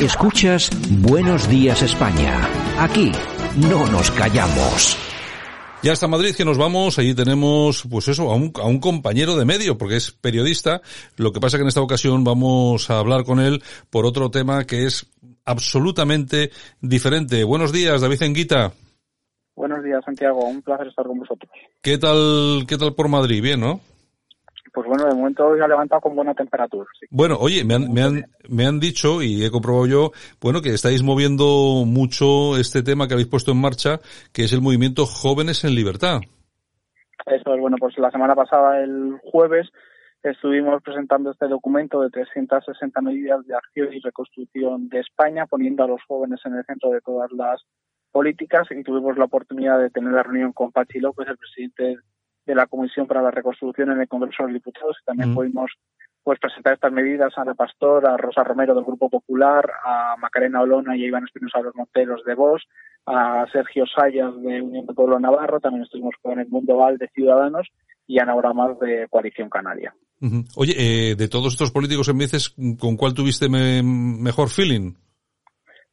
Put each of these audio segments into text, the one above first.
Escuchas Buenos Días España. Aquí no nos callamos. Ya hasta Madrid que nos vamos, allí tenemos, pues eso, a un, a un compañero de medio, porque es periodista. Lo que pasa que en esta ocasión vamos a hablar con él por otro tema que es absolutamente diferente. Buenos días, David Enguita. Buenos días, Santiago. Un placer estar con vosotros. ¿Qué tal, qué tal por Madrid? Bien, ¿no? Pues bueno, de momento hoy ha levantado con buena temperatura. Sí. Bueno, oye, me han, me han, me han dicho, y he comprobado yo, bueno, que estáis moviendo mucho este tema que habéis puesto en marcha, que es el movimiento Jóvenes en Libertad. Eso es, bueno, pues la semana pasada, el jueves, estuvimos presentando este documento de 360 medidas de acción y reconstrucción de España, poniendo a los jóvenes en el centro de todas las políticas y tuvimos la oportunidad de tener la reunión con Pachi López, el presidente de la Comisión para la Reconstrucción en el Congreso de los Diputados y también mm. pudimos pues presentar estas medidas a la Pastor, a Rosa Romero del Grupo Popular, a Macarena Olona y a Iván Espinosa los Monteros de Vox, a Sergio Sayas de Unión de Pueblo Navarro, también estuvimos con el Mundo Val de Ciudadanos y Ana Más de Coalición Canaria. Uh -huh. Oye, eh, de todos estos políticos en veces, ¿con cuál tuviste me mejor feeling?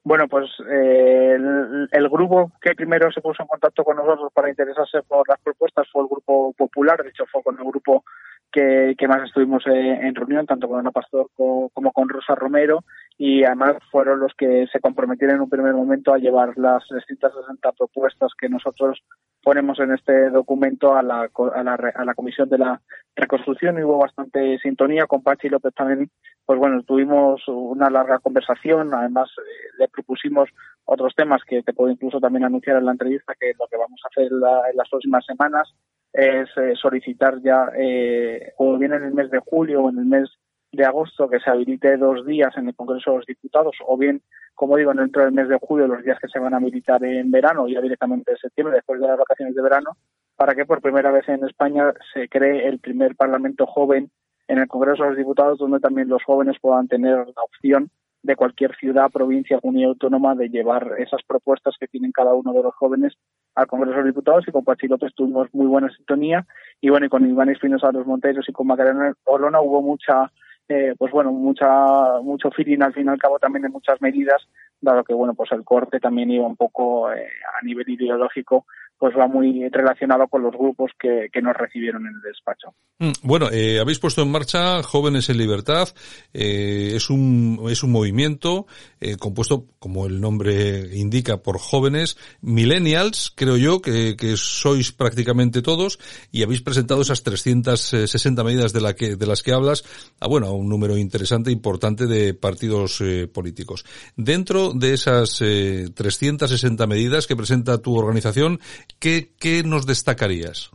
Bueno, pues eh, el, el, grupo que primero se puso en contacto con nosotros para interesarse por las propuestas fue el Grupo Popular, de hecho fue con el grupo que, más estuvimos eh, en reunión, tanto con Ana Pastor como, con Rosa Romero, y además fueron los que se comprometieron en un primer momento a llevar las 360 propuestas que nosotros ponemos en este documento a la, a la, a la Comisión de la Reconstrucción. Y hubo bastante sintonía con Pachi López también. Pues bueno, tuvimos una larga conversación, además eh, le propusimos otros temas que te puedo incluso también anunciar en la entrevista, que lo que vamos a hacer la, en las próximas semanas es eh, solicitar ya, eh, o bien en el mes de julio o en el mes de agosto, que se habilite dos días en el Congreso de los Diputados, o bien, como digo, dentro del mes de julio, los días que se van a habilitar en verano, ya directamente en septiembre, después de las vacaciones de verano, para que por primera vez en España se cree el primer Parlamento joven en el Congreso de los Diputados, donde también los jóvenes puedan tener la opción de cualquier ciudad, provincia, comunidad autónoma de llevar esas propuestas que tienen cada uno de los jóvenes al Congreso de los Diputados y con Pachi López tuvimos muy buena sintonía. Y bueno, y con Iván Espinosa los Monteros y con Macarena Olona hubo mucha eh, pues bueno, mucha, mucho feeling al fin y al cabo también de muchas medidas, dado que bueno, pues el corte también iba un poco eh, a nivel ideológico pues va muy relacionado con los grupos que, que nos recibieron en el despacho. Mm, bueno, eh, habéis puesto en marcha Jóvenes en Libertad. Eh, es un es un movimiento eh, compuesto, como el nombre indica, por jóvenes millennials, creo yo, que, que sois prácticamente todos y habéis presentado esas 360 medidas de la que de las que hablas, a bueno, a un número interesante, importante de partidos eh, políticos. Dentro de esas 360 eh, medidas que presenta tu organización, ¿qué, qué nos destacarías?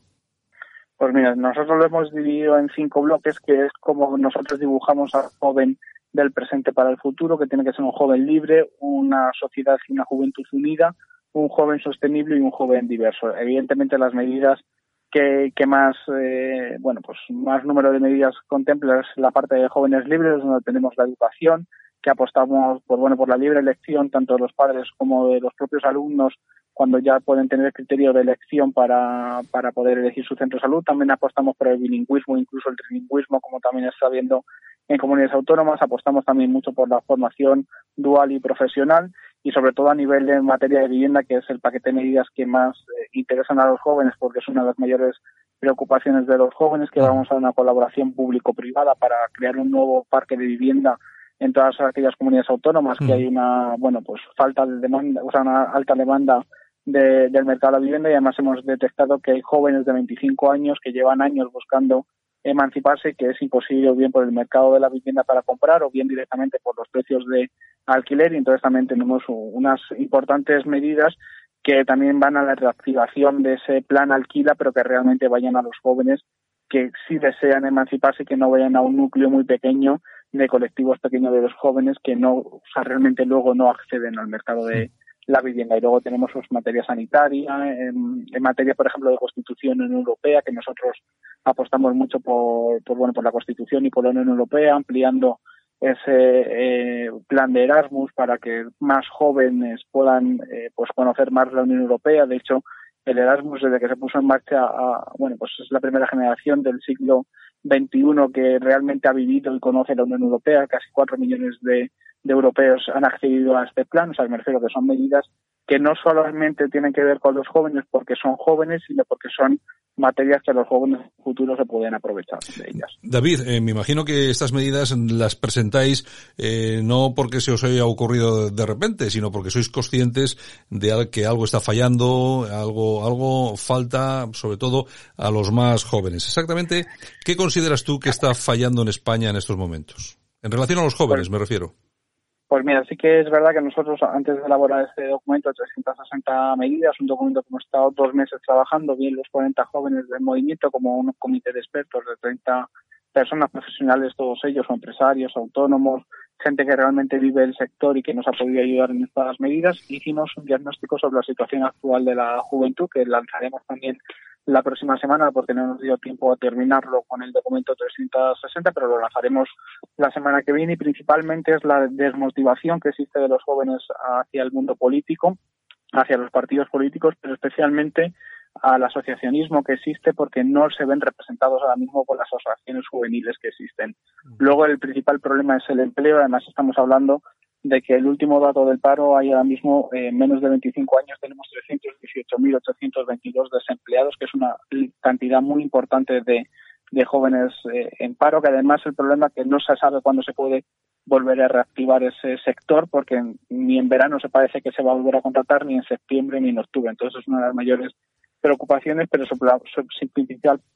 Pues mira, nosotros lo hemos dividido en cinco bloques, que es como nosotros dibujamos al joven del presente para el futuro, que tiene que ser un joven libre, una sociedad y una juventud unida, un joven sostenible y un joven diverso. Evidentemente las medidas que, que más, eh, bueno, pues más número de medidas contempla es la parte de jóvenes libres, donde tenemos la educación, que apostamos por, bueno, por la libre elección tanto de los padres como de los propios alumnos cuando ya pueden tener criterio de elección para, para poder elegir su centro de salud. También apostamos por el bilingüismo, incluso el trilingüismo, como también está viendo en comunidades autónomas. Apostamos también mucho por la formación dual y profesional y sobre todo a nivel de materia de vivienda, que es el paquete de medidas que más eh, interesan a los jóvenes porque es una de las mayores preocupaciones de los jóvenes, que vamos a una colaboración público-privada para crear un nuevo parque de vivienda en todas aquellas comunidades autónomas que hay una, bueno, pues falta de demanda, o sea, una alta demanda de, del mercado de la vivienda y además hemos detectado que hay jóvenes de 25 años que llevan años buscando emanciparse que es imposible o bien por el mercado de la vivienda para comprar o bien directamente por los precios de alquiler. Y entonces también tenemos unas importantes medidas que también van a la reactivación de ese plan alquila pero que realmente vayan a los jóvenes que sí desean emanciparse y que no vayan a un núcleo muy pequeño de colectivos pequeños de los jóvenes que no, o sea, realmente luego no acceden al mercado de, la vivienda. Y luego tenemos pues, materia sanitaria, en, en, materia, por ejemplo, de Constitución Unión Europea, que nosotros apostamos mucho por, por, bueno, por la Constitución y por la Unión Europea, ampliando ese eh, plan de Erasmus para que más jóvenes puedan eh, pues conocer más la Unión Europea. De hecho, el Erasmus desde que se puso en marcha, a, bueno, pues es la primera generación del siglo XXI que realmente ha vivido y conoce la Unión Europea, casi cuatro millones de de europeos han accedido a este plan, o sea, me refiero que son medidas que no solamente tienen que ver con los jóvenes porque son jóvenes, sino porque son materias que los jóvenes futuros se pueden aprovechar de ellas. David, eh, me imagino que estas medidas las presentáis eh, no porque se os haya ocurrido de repente, sino porque sois conscientes de que algo está fallando, algo, algo falta, sobre todo a los más jóvenes. Exactamente, ¿qué consideras tú que está fallando en España en estos momentos? En relación a los jóvenes, pues me refiero. Pues mira, sí que es verdad que nosotros, antes de elaborar este documento de 360 medidas, un documento que hemos estado dos meses trabajando, bien los 40 jóvenes del movimiento, como un comité de expertos de 30 personas profesionales, todos ellos, empresarios, autónomos, gente que realmente vive el sector y que nos ha podido ayudar en estas medidas, hicimos un diagnóstico sobre la situación actual de la juventud, que lanzaremos también la próxima semana porque no nos dio tiempo a terminarlo con el documento 360, pero lo lanzaremos la semana que viene y principalmente es la desmotivación que existe de los jóvenes hacia el mundo político, hacia los partidos políticos, pero especialmente al asociacionismo que existe porque no se ven representados ahora mismo por las asociaciones juveniles que existen. Luego el principal problema es el empleo, además estamos hablando de que el último dato del paro hay ahora mismo en menos de 25 años tenemos 318.822 desempleados, que es una cantidad muy importante de, de jóvenes eh, en paro, que además el problema que no se sabe cuándo se puede volver a reactivar ese sector, porque ni en verano se parece que se va a volver a contratar, ni en septiembre, ni en octubre. Entonces es una de las mayores preocupaciones, pero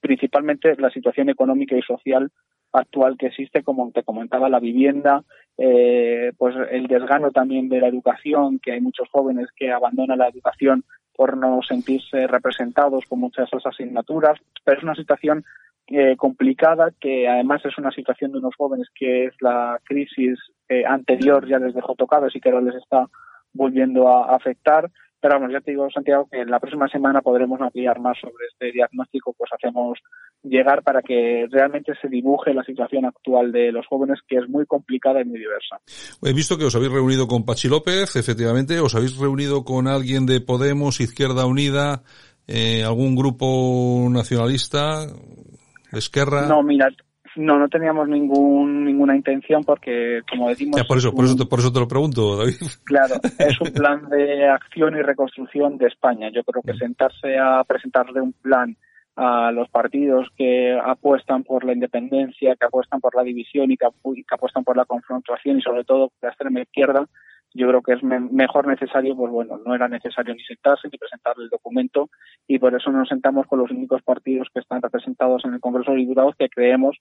principalmente la situación económica y social actual que existe, como te comentaba, la vivienda, eh, pues el desgano también de la educación, que hay muchos jóvenes que abandonan la educación por no sentirse representados con muchas de esas asignaturas, pero es una situación eh, complicada que además es una situación de unos jóvenes que es la crisis eh, anterior ya les dejó tocados y que ahora les está volviendo a afectar pero vamos, ya te digo, Santiago, que la próxima semana podremos ampliar más sobre este diagnóstico, pues hacemos llegar para que realmente se dibuje la situación actual de los jóvenes, que es muy complicada y muy diversa. He visto que os habéis reunido con Pachi López, efectivamente, os habéis reunido con alguien de Podemos, Izquierda Unida, eh, algún grupo nacionalista, Esquerra. No, mira, no, no teníamos ningún, ninguna intención porque, como decimos... por, eso, por, eso te, por eso te lo pregunto, David. Claro, es un plan de acción y reconstrucción de España. Yo creo que mm. sentarse a presentarle un plan a los partidos que apuestan por la independencia, que apuestan por la división y que, apuestan por la confrontación y sobre todo la extrema izquierda, yo creo que es mejor necesario, pues bueno, no era necesario ni sentarse ni presentar el documento y por eso nos sentamos con los únicos partidos que están representados en el Congreso de Diputados que creemos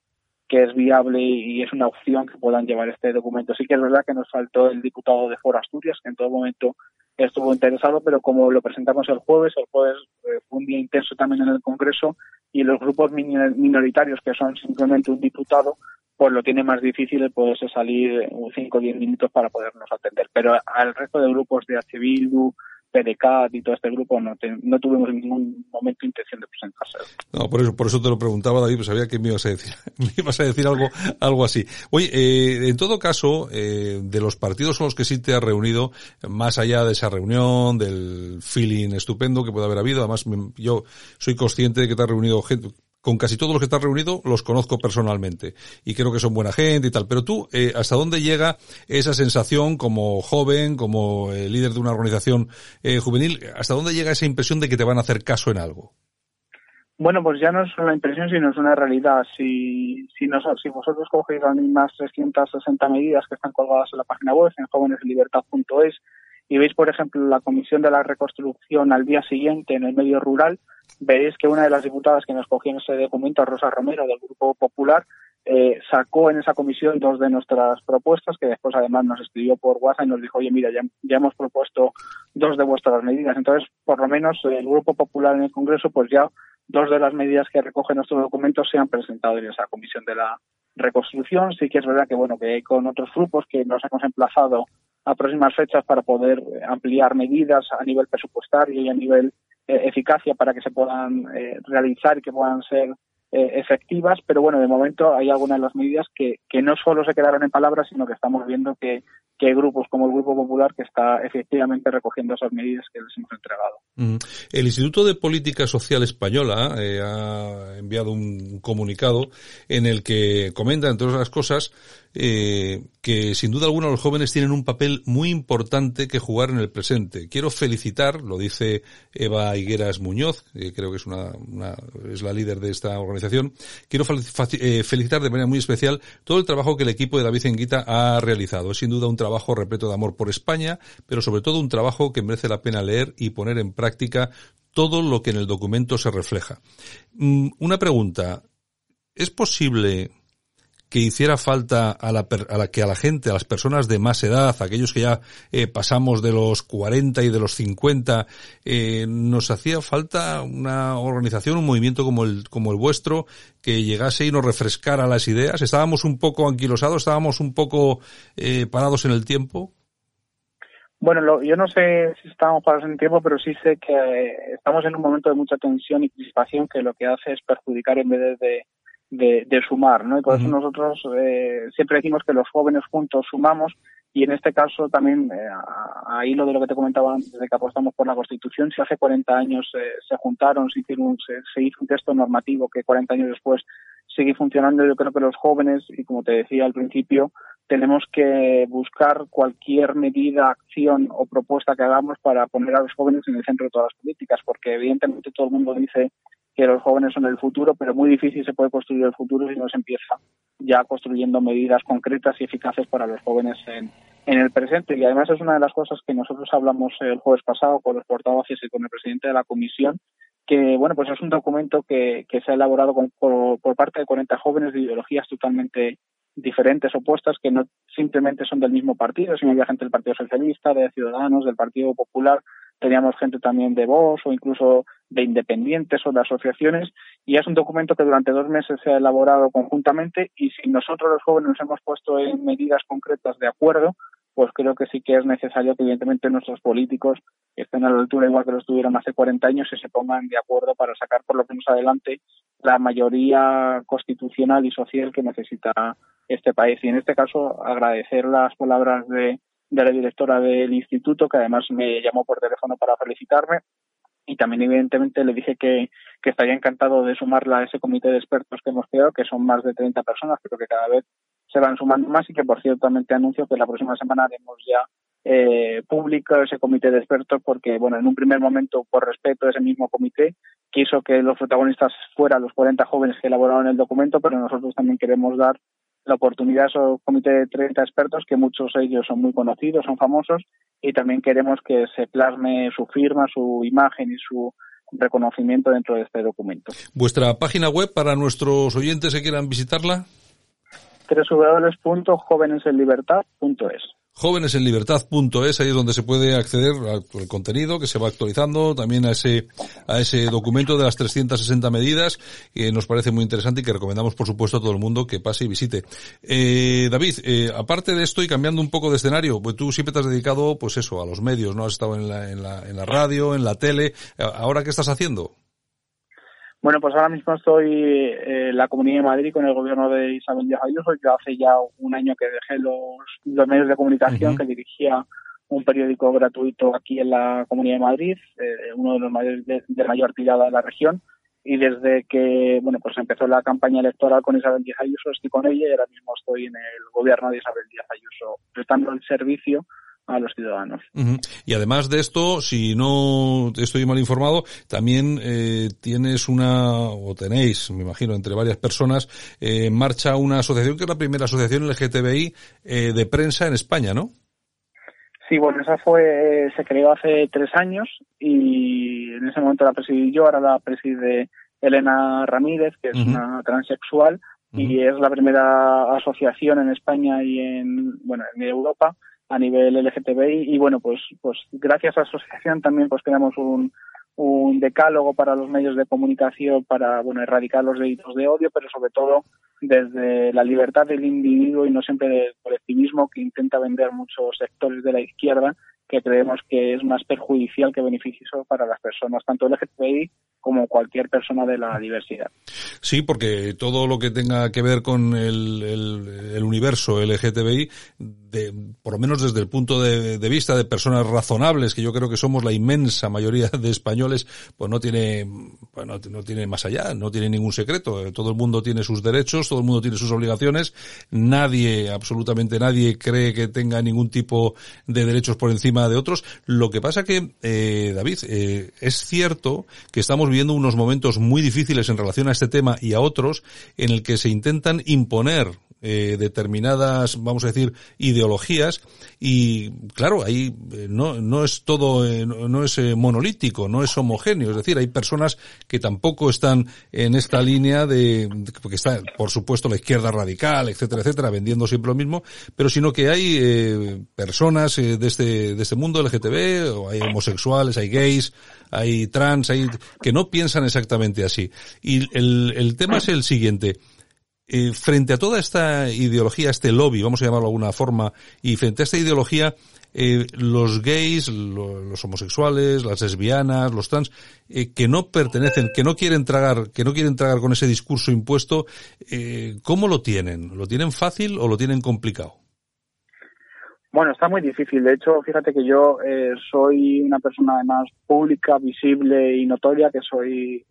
que es viable y es una opción que puedan llevar este documento. Sí que es verdad que nos faltó el diputado de Foro Asturias, que en todo momento estuvo interesado, pero como lo presentamos el jueves, el jueves eh, fue un día intenso también en el Congreso y los grupos minoritarios, que son simplemente un diputado, pues lo tiene más difícil el poderse salir 5 o 10 minutos para podernos atender. Pero al resto de grupos de H. PDK y todo este grupo no, no tuvimos ningún momento intención de presentarse. No, por eso, por eso te lo preguntaba, David, pues sabía que me ibas a decir, me ibas a decir algo, algo así. Oye, eh, en todo caso, eh, de los partidos con los que sí te has reunido, más allá de esa reunión, del feeling estupendo que puede haber habido, además yo soy consciente de que te has reunido gente, con casi todos los que estás reunido los conozco personalmente y creo que son buena gente y tal. Pero tú, eh, ¿hasta dónde llega esa sensación como joven, como eh, líder de una organización eh, juvenil? ¿Hasta dónde llega esa impresión de que te van a hacer caso en algo? Bueno, pues ya no es una impresión, sino es una realidad. Si, si, si vosotros cogéis las mismas 360 medidas que están colgadas en la página web, en jóveneslibertad.es, y veis, por ejemplo, la Comisión de la Reconstrucción al día siguiente en el medio rural, veréis que una de las diputadas que nos cogió en ese documento, Rosa Romero, del Grupo Popular, eh, sacó en esa comisión dos de nuestras propuestas, que después además nos escribió por WhatsApp y nos dijo, oye, mira, ya, ya hemos propuesto dos de vuestras medidas. Entonces, por lo menos el Grupo Popular en el Congreso, pues ya dos de las medidas que recoge nuestro documento se han presentado en esa comisión de la reconstrucción. Sí que es verdad que, bueno, que con otros grupos que nos hemos emplazado a próximas fechas para poder ampliar medidas a nivel presupuestario y a nivel eh, eficacia para que se puedan eh, realizar y que puedan ser eh, efectivas, pero bueno, de momento hay algunas de las medidas que, que no solo se quedaron en palabras, sino que estamos viendo que, que hay grupos como el Grupo Popular que está efectivamente recogiendo esas medidas que les hemos entregado. El Instituto de Política Social Española ha enviado un comunicado en el que comenta, entre otras cosas, eh, que sin duda alguna los jóvenes tienen un papel muy importante que jugar en el presente. Quiero felicitar, lo dice Eva Higueras Muñoz, que creo que es una, es la líder de esta organización. Quiero eh, felicitar de manera muy especial todo el trabajo que el equipo de David Enguita ha realizado. Es sin duda un trabajo repleto de amor por España, pero sobre todo un trabajo que merece la pena leer y poner en práctica todo lo que en el documento se refleja. Mm, una pregunta. ¿Es posible que hiciera falta a la, a la, que a la gente, a las personas de más edad, aquellos que ya eh, pasamos de los 40 y de los 50, eh, nos hacía falta una organización, un movimiento como el, como el vuestro, que llegase y nos refrescara las ideas. Estábamos un poco anquilosados, estábamos un poco eh, parados en el tiempo. Bueno, yo no sé si estamos parados en el tiempo, pero sí sé que estamos en un momento de mucha tensión y crispación que lo que hace es perjudicar en vez de, de, sumar, ¿no? Y por eso nosotros eh, siempre decimos que los jóvenes juntos sumamos y en este caso también, eh, ahí lo de lo que te comentaba antes de que apostamos por la Constitución, si hace 40 años eh, se juntaron, se, hicieron, se, hizo un texto normativo que 40 años después sigue funcionando, yo creo que los jóvenes, y como te decía al principio, tenemos que buscar cualquier medida, acción o propuesta que hagamos para poner a los jóvenes en el centro de todas las políticas, porque evidentemente todo el mundo dice que los jóvenes son el futuro, pero muy difícil se puede construir el futuro si no se empieza ya construyendo medidas concretas y eficaces para los jóvenes en, en el presente. Y además es una de las cosas que nosotros hablamos el jueves pasado con los portavoces y con el presidente de la comisión, que bueno, pues es un documento que, que se ha elaborado por, por parte de 40 jóvenes de ideologías totalmente diferentes, opuestas, que no simplemente son del mismo partido, sino había gente del Partido Socialista, de Ciudadanos, del Partido Popular, teníamos gente también de voz o incluso de independientes o de asociaciones y es un documento que durante dos meses se ha elaborado conjuntamente y si nosotros los jóvenes nos hemos puesto en medidas concretas de acuerdo, pues creo que sí que es necesario que evidentemente nuestros políticos estén a la altura igual que lo estuvieron hace 40 años y se pongan de acuerdo para sacar por lo menos adelante la mayoría constitucional y social que necesita este país. Y en este caso agradecer las palabras de de la directora del instituto, que además me llamó por teléfono para felicitarme. Y también, evidentemente, le dije que, que estaría encantado de sumarla a ese comité de expertos que hemos creado, que son más de 30 personas, pero que cada vez se van sumando más y que, por cierto, también te anuncio que la próxima semana haremos ya eh, público ese comité de expertos porque, bueno, en un primer momento, por respeto a ese mismo comité, quiso que los protagonistas fueran los 40 jóvenes que elaboraron el documento, pero nosotros también queremos dar la oportunidad es un comité de 30 expertos que muchos de ellos son muy conocidos, son famosos y también queremos que se plasme su firma, su imagen y su reconocimiento dentro de este documento. ¿Vuestra página web para nuestros oyentes que quieran visitarla? www.jovenesenlibertad.es jovenesenlibertad.es, ahí es donde se puede acceder al contenido que se va actualizando, también a ese, a ese documento de las 360 medidas, que nos parece muy interesante y que recomendamos, por supuesto, a todo el mundo que pase y visite. Eh, David, eh, aparte de esto y cambiando un poco de escenario, pues tú siempre te has dedicado, pues eso, a los medios, ¿no? Has estado en la, en la, en la radio, en la tele. ¿Ahora qué estás haciendo? Bueno, pues ahora mismo estoy en la Comunidad de Madrid con el gobierno de Isabel Díaz Ayuso. Yo hace ya un año que dejé los, los medios de comunicación, que dirigía un periódico gratuito aquí en la Comunidad de Madrid, eh, uno de los mayores de, mayor tirada de la región. Y desde que bueno pues empezó la campaña electoral con Isabel Díaz Ayuso, estoy con ella y ahora mismo estoy en el gobierno de Isabel Díaz Ayuso, prestando el servicio a los ciudadanos. Y además de esto, si no estoy mal informado, también eh, tienes una, o tenéis, me imagino, entre varias personas, eh, en marcha una asociación que es la primera asociación LGTBI eh, de prensa en España, ¿no? Sí, bueno, esa fue, se creó hace tres años y en ese momento la presidí yo, ahora la preside Elena Ramírez, que es una transexual, y es la primera asociación en España y en, bueno, en Europa a nivel LGTBI y bueno pues pues gracias a la asociación también pues creamos un, un decálogo para los medios de comunicación para bueno erradicar los delitos de odio pero sobre todo desde la libertad del individuo y no siempre del colectivismo que intenta vender muchos sectores de la izquierda que creemos que es más perjudicial que beneficioso para las personas tanto LGTBI como cualquier persona de la diversidad. Sí, porque todo lo que tenga que ver con el, el, universo LGTBI, de, por lo menos desde el punto de, vista de personas razonables, que yo creo que somos la inmensa mayoría de españoles, pues no tiene, bueno, no tiene más allá, no tiene ningún secreto. Todo el mundo tiene sus derechos, todo el mundo tiene sus obligaciones. Nadie, absolutamente nadie, cree que tenga ningún tipo de derechos por encima de otros. Lo que pasa que, eh, David, eh, es cierto que estamos viviendo unos momentos muy difíciles en relación a este tema y a otros en el que se intentan imponer eh, determinadas, vamos a decir, ideologías y claro, ahí eh, no, no es todo, no es monolítico, no es homogéneo, es decir, hay personas que tampoco están en esta línea de, porque está, por supuesto, la izquierda radical, etcétera, etcétera, vendiendo siempre lo mismo, pero sino que hay personas de este, este mundo LGTB, o hay homosexuales, hay gays, hay trans, hay, que no piensan exactamente así. Y el, el tema es el siguiente. Eh, frente a toda esta ideología, este lobby, vamos a llamarlo de alguna forma, y frente a esta ideología, eh, los gays, los homosexuales, las lesbianas, los trans, eh, que no pertenecen, que no quieren tragar, que no quieren tragar con ese discurso impuesto, ¿cómo lo tienen? ¿Lo tienen fácil o lo tienen complicado? Bueno, está muy difícil. De hecho, fíjate que yo soy una persona además pública, visible y notoria, que soy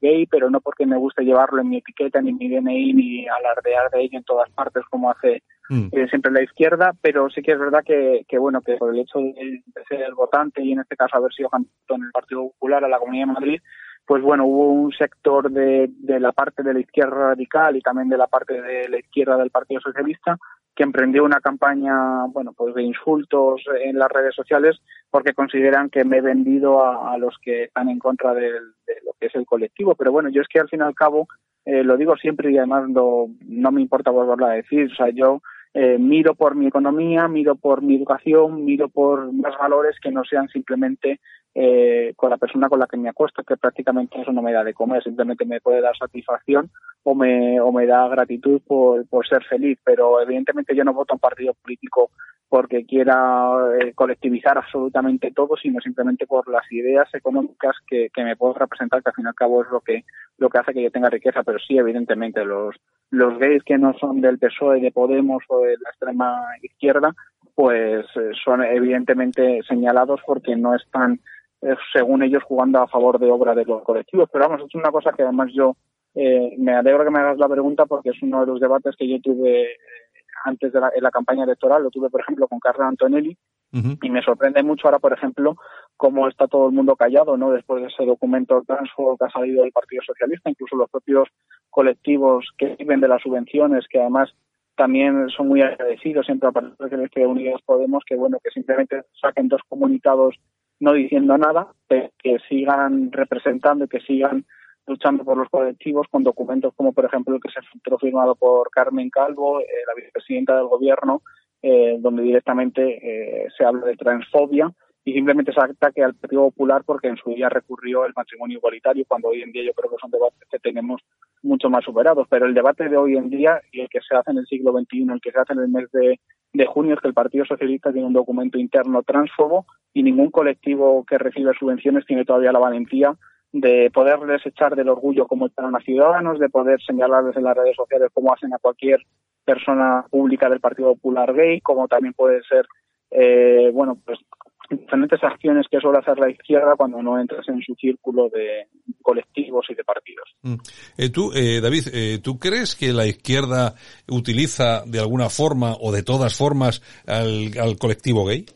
gay, pero no porque me guste llevarlo en mi etiqueta, ni en mi DNI, ni alardear de ello en todas partes como hace mm. eh, siempre la izquierda, pero sí que es verdad que, que, bueno, que por el hecho de, ser el votante y en este caso haber sido candidato en el Partido Popular a la Comunidad de Madrid, pues bueno, hubo un sector de, de la parte de la izquierda radical y también de la parte de la izquierda del Partido Socialista que emprendió una campaña, bueno, pues de insultos en las redes sociales porque consideran que me he vendido a, los que están en contra de, lo que es el colectivo. Pero bueno, yo es que al fin y al cabo eh, lo digo siempre y además no, no me importa volverlo a decir. O sea, yo eh, miro por mi economía, miro por mi educación, miro por más valores que no sean simplemente eh, con la persona con la que me acuesto, que prácticamente eso no me da de comer, simplemente me puede dar satisfacción o me, o me da gratitud por, por ser feliz, pero evidentemente yo no voto a un partido político porque quiera eh, colectivizar absolutamente todo, sino simplemente por las ideas económicas que, que me puedo representar, que al fin y al cabo es lo que, lo que hace que yo tenga riqueza, pero sí, evidentemente, los, los gays que no son del PSOE, de Podemos o de la extrema izquierda, pues eh, son evidentemente señalados porque no están eh, según ellos, jugando a favor de obra de los colectivos. Pero vamos, es una cosa que además yo eh, me alegro que me hagas la pregunta porque es uno de los debates que yo tuve eh, antes de la, campaña electoral. Lo tuve, por ejemplo, con Carla Antonelli. Y me sorprende mucho ahora, por ejemplo, cómo está todo el mundo callado, ¿no? Después de ese documento transfo que ha salido del Partido Socialista, incluso los propios colectivos que viven de las subvenciones, que además también son muy agradecidos siempre a partir de Unidas Podemos, que bueno, que simplemente saquen dos comunicados no diciendo nada, que sigan representando y que sigan luchando por los colectivos con documentos como, por ejemplo, el que se filtró firmado por Carmen Calvo, eh, la vicepresidenta del gobierno, eh, donde directamente eh, se habla de transfobia y simplemente se ataque al Partido Popular porque en su día recurrió el matrimonio igualitario, cuando hoy en día yo creo que son debates que tenemos mucho más superados. Pero el debate de hoy en día y el que se hace en el siglo XXI, el que se hace en el mes de, de junio, es que el Partido Socialista tiene un documento interno transfobo y ningún colectivo que recibe subvenciones tiene todavía la valentía de poderles echar del orgullo como están a ciudadanos, de poder señalarles en las redes sociales como hacen a cualquier persona pública del Partido Popular gay, como también puede ser, eh, bueno, pues diferentes acciones que suele hacer la izquierda cuando no entras en su círculo de colectivos y de partidos. Mm. Eh, tú, eh, David, eh, ¿tú crees que la izquierda utiliza de alguna forma o de todas formas al, colectivo gay?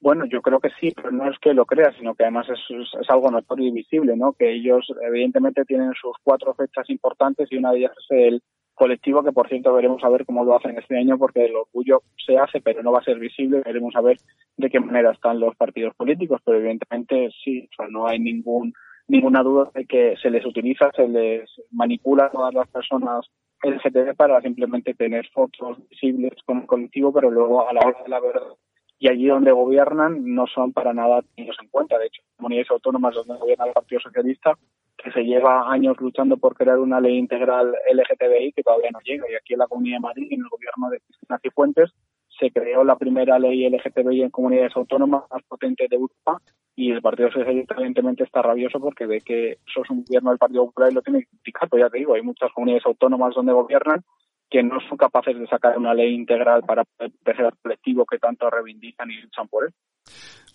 Bueno, yo creo que sí, pero no es que lo crea, sino que además es, es, algo notorio y visible, ¿no? Que ellos evidentemente tienen sus cuatro fechas importantes y una de ellas es el colectivo que por cierto veremos a ver cómo lo hacen este año porque el orgullo se hace pero no va a ser visible. Veremos a ver de qué manera están los partidos políticos pero evidentemente sí o sea, no hay ningún ninguna duda de que se les utiliza se les manipula a todas las personas LGTB para simplemente tener fotos visibles el colectivo pero luego a la hora de la verdad y allí donde gobiernan no son para nada tenidos en cuenta. De hecho comunidades autónomas donde gobierna el Partido Socialista que se lleva años luchando por crear una ley integral LGTBI que todavía no llega. Y aquí en la Comunidad de Madrid, en el gobierno de Cristina Cifuentes, se creó la primera ley LGTBI en comunidades autónomas más potente de Europa y el Partido Socialista evidentemente está rabioso porque ve que eso es un gobierno del Partido Popular y lo tiene criticado, ya te digo, hay muchas comunidades autónomas donde gobiernan que no son capaces de sacar una ley integral para proteger al colectivo que tanto reivindican y luchan por él.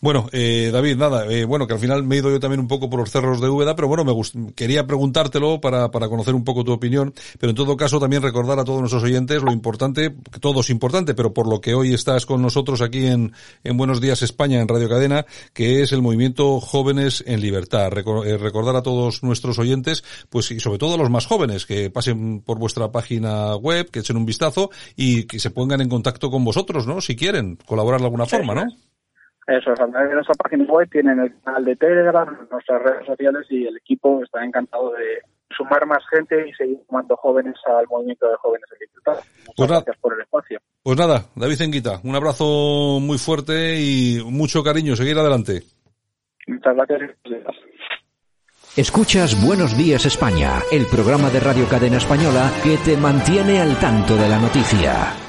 Bueno, eh, David, nada, eh, bueno, que al final me he ido yo también un poco por los cerros de Úbeda, pero bueno, me quería preguntártelo para, para conocer un poco tu opinión, pero en todo caso también recordar a todos nuestros oyentes lo importante, que todo es importante, pero por lo que hoy estás con nosotros aquí en, en Buenos Días España, en Radio Cadena, que es el movimiento Jóvenes en Libertad. Eh, recordar a todos nuestros oyentes, pues y sobre todo a los más jóvenes, que pasen por vuestra página web, que echen un vistazo y que se pongan en contacto con vosotros, ¿no? Si quieren colaborar de alguna forma, ¿no? Eso través de nuestra página web tienen el canal de Telegram, nuestras redes sociales y el equipo está encantado de sumar más gente y seguir sumando jóvenes al movimiento de jóvenes en Muchas pues gracias por el espacio. Pues nada, David Enguita, un abrazo muy fuerte y mucho cariño, seguir adelante. Muchas gracias. Escuchas Buenos Días España, el programa de Radio Cadena Española que te mantiene al tanto de la noticia.